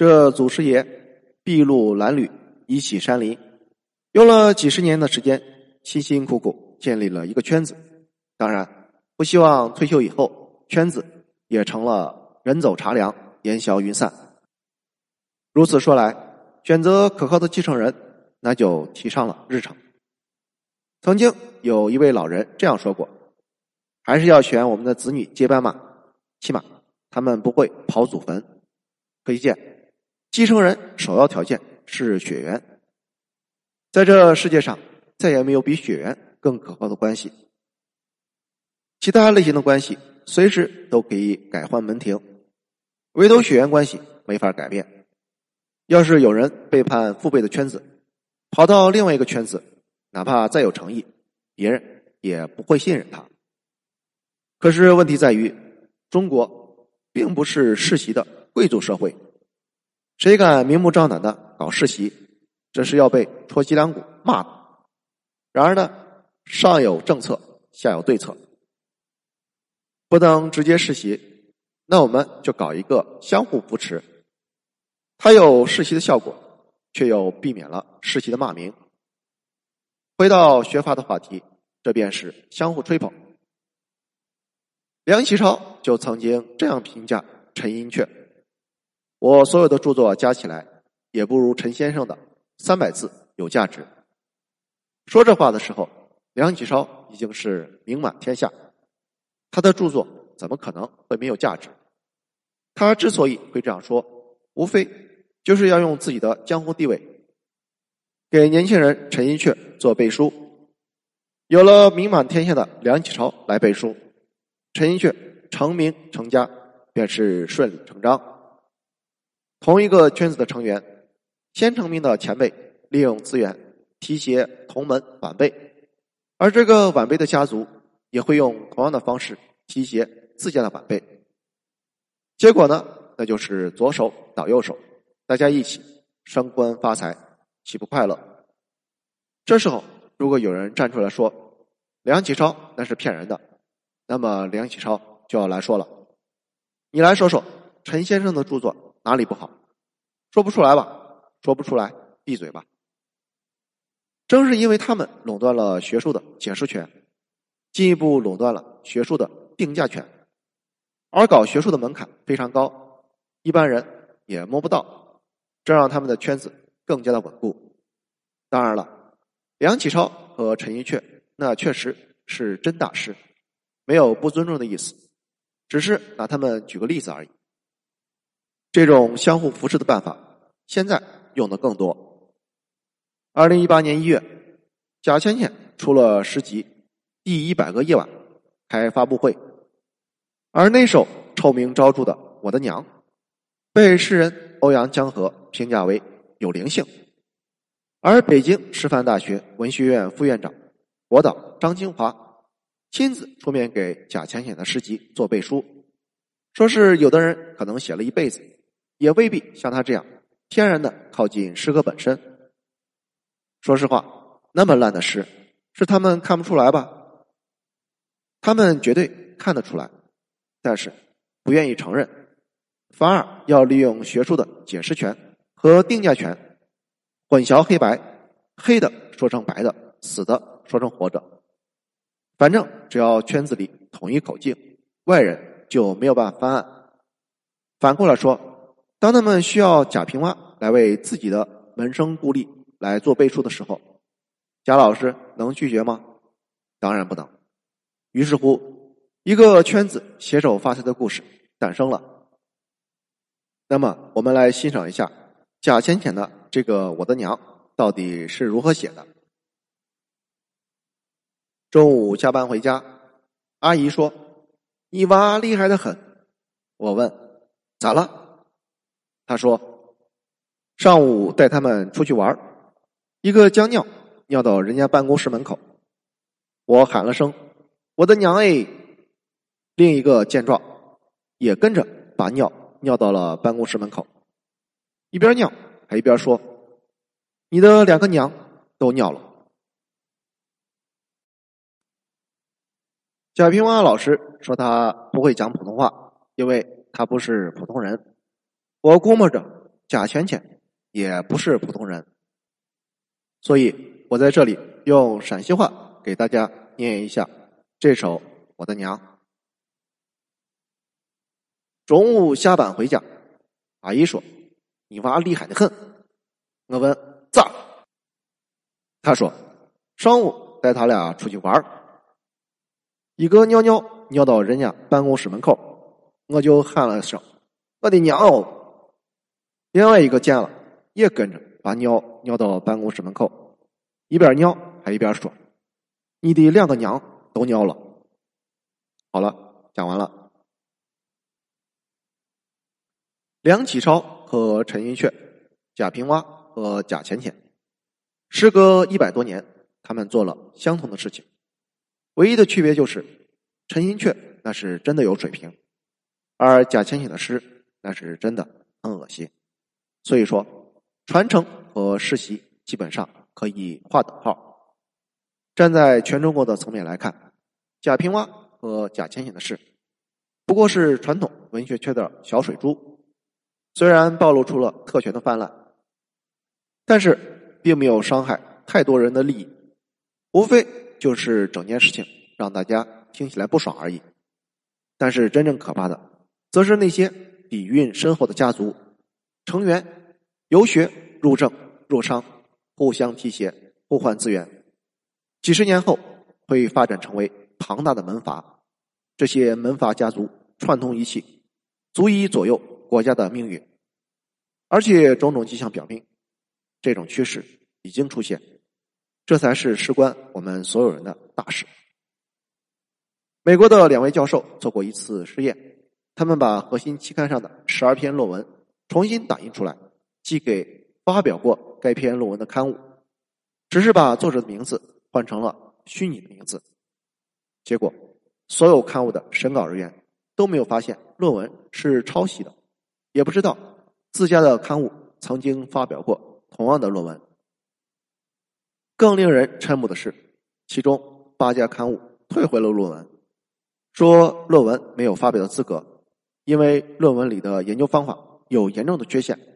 这祖师爷筚路蓝缕，以起山林，用了几十年的时间，辛辛苦苦建立了一个圈子。当然，不希望退休以后圈子也成了人走茶凉，烟消云散。如此说来，选择可靠的继承人，那就提上了日程。曾经有一位老人这样说过：“还是要选我们的子女接班嘛，起码他们不会刨祖坟。”可以见。继承人首要条件是血缘，在这世界上再也没有比血缘更可靠的关系。其他类型的关系随时都可以改换门庭，唯独血缘关系没法改变。要是有人背叛父辈的圈子，跑到另外一个圈子，哪怕再有诚意，别人也不会信任他。可是问题在于，中国并不是世袭的贵族社会。谁敢明目张胆的搞世袭，这是要被戳脊梁骨骂的。然而呢，上有政策，下有对策，不能直接世袭，那我们就搞一个相互扶持，它有世袭的效果，却又避免了世袭的骂名。回到学阀的话题，这便是相互吹捧。梁启超就曾经这样评价陈寅恪。我所有的著作加起来，也不如陈先生的三百字有价值。说这话的时候，梁启超已经是名满天下，他的著作怎么可能会没有价值？他之所以会这样说，无非就是要用自己的江湖地位，给年轻人陈寅恪做背书。有了名满天下的梁启超来背书，陈寅恪成名成家便是顺理成章。同一个圈子的成员，先成名的前辈利用资源提携同门晚辈，而这个晚辈的家族也会用同样的方式提携自家的晚辈。结果呢，那就是左手倒右手，大家一起升官发财，岂不快乐？这时候，如果有人站出来说梁启超那是骗人的，那么梁启超就要来说了：“你来说说陈先生的著作。”哪里不好？说不出来吧？说不出来，闭嘴吧。正是因为他们垄断了学术的解释权，进一步垄断了学术的定价权，而搞学术的门槛非常高，一般人也摸不到，这让他们的圈子更加的稳固。当然了，梁启超和陈寅恪那确实是真大师，没有不尊重的意思，只是拿他们举个例子而已。这种相互扶持的办法，现在用的更多。二零一八年一月，贾浅浅出了诗集《第一百个夜晚》，开发布会，而那首臭名昭著的《我的娘》，被诗人欧阳江河评价为有灵性。而北京师范大学文学院副院长、国导张清华亲自出面给贾浅浅的诗集做背书，说是有的人可能写了一辈子。也未必像他这样天然的靠近诗歌本身。说实话，那么烂的诗，是他们看不出来吧？他们绝对看得出来，但是不愿意承认，反而要利用学术的解释权和定价权，混淆黑白，黑的说成白的，死的说成活着。反正只要圈子里统一口径，外人就没有办法翻案。反过来说。当他们需要贾平凹来为自己的门生故吏来做背书的时候，贾老师能拒绝吗？当然不能。于是乎，一个圈子携手发财的故事诞生了。那么，我们来欣赏一下贾浅浅的这个《我的娘》到底是如何写的。中午下班回家，阿姨说：“你娃厉害的很。”我问：“咋了？”他说：“上午带他们出去玩一个将尿尿到人家办公室门口，我喊了声‘我的娘哎’，另一个见状也跟着把尿尿到了办公室门口，一边尿还一边说：‘你的两个娘都尿了。’贾平凹老师说他不会讲普通话，因为他不是普通人。”我估摸着，贾浅浅也不是普通人，所以我在这里用陕西话给大家念一下这首《我的娘》。中午下班回家，阿姨说：“你娃厉害的很。”我问：“咋？”他说：“上午带他俩出去玩一个尿尿尿到人家办公室门口，我就喊了声：‘我的娘！’哦！另外一个见了，也跟着把尿尿到办公室门口，一边尿还一边说：‘你的两个娘都尿了。’好了，讲完了。”梁启超和陈寅恪，贾平凹和贾浅浅，时隔一百多年，他们做了相同的事情，唯一的区别就是陈寅恪那是真的有水平，而贾浅浅的诗那是真的很恶心。所以说，传承和世袭基本上可以划等号。站在全中国的层面来看，贾平凹和贾浅浅的诗不过是传统文学圈的小水珠。虽然暴露出了特权的泛滥，但是并没有伤害太多人的利益，无非就是整件事情让大家听起来不爽而已。但是真正可怕的，则是那些底蕴深厚的家族成员游学入政入商，互相提携，互换资源，几十年后会发展成为庞大的门阀。这些门阀家族串通一气，足以左右。国家的命运，而且种种迹象表明，这种趋势已经出现，这才是事关我们所有人的大事。美国的两位教授做过一次实验，他们把核心期刊上的十二篇论文重新打印出来，寄给发表过该篇论文的刊物，只是把作者的名字换成了虚拟的名字。结果，所有刊物的审稿人员都没有发现论文是抄袭的。也不知道自家的刊物曾经发表过同样的论文。更令人瞠目的是，其中八家刊物退回了论文，说论文没有发表的资格，因为论文里的研究方法有严重的缺陷。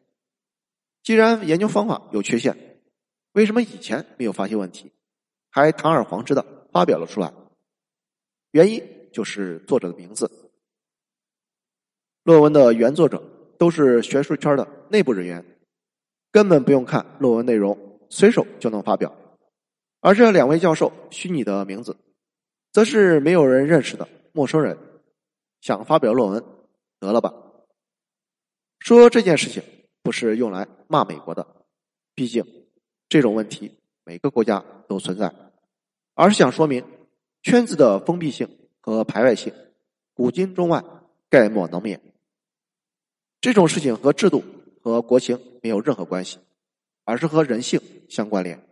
既然研究方法有缺陷，为什么以前没有发现问题，还堂而皇之的发表了出来？原因就是作者的名字，论文的原作者。都是学术圈的内部人员，根本不用看论文内容，随手就能发表。而这两位教授虚拟的名字，则是没有人认识的陌生人，想发表论文，得了吧？说这件事情不是用来骂美国的，毕竟这种问题每个国家都存在，而是想说明圈子的封闭性和排外性，古今中外概莫能免。这种事情和制度和国情没有任何关系，而是和人性相关联。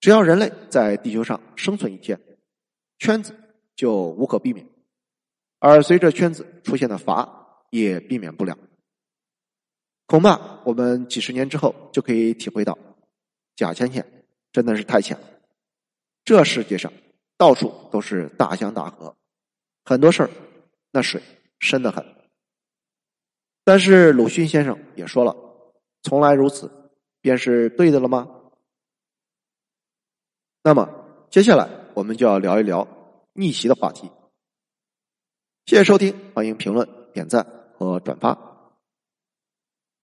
只要人类在地球上生存一天，圈子就无可避免，而随着圈子出现的阀也避免不了。恐怕我们几十年之后就可以体会到，假浅浅真的是太浅了。这世界上到处都是大江大河，很多事儿那水深得很。但是鲁迅先生也说了：“从来如此，便是对的了吗？”那么接下来我们就要聊一聊逆袭的话题。谢谢收听，欢迎评论、点赞和转发。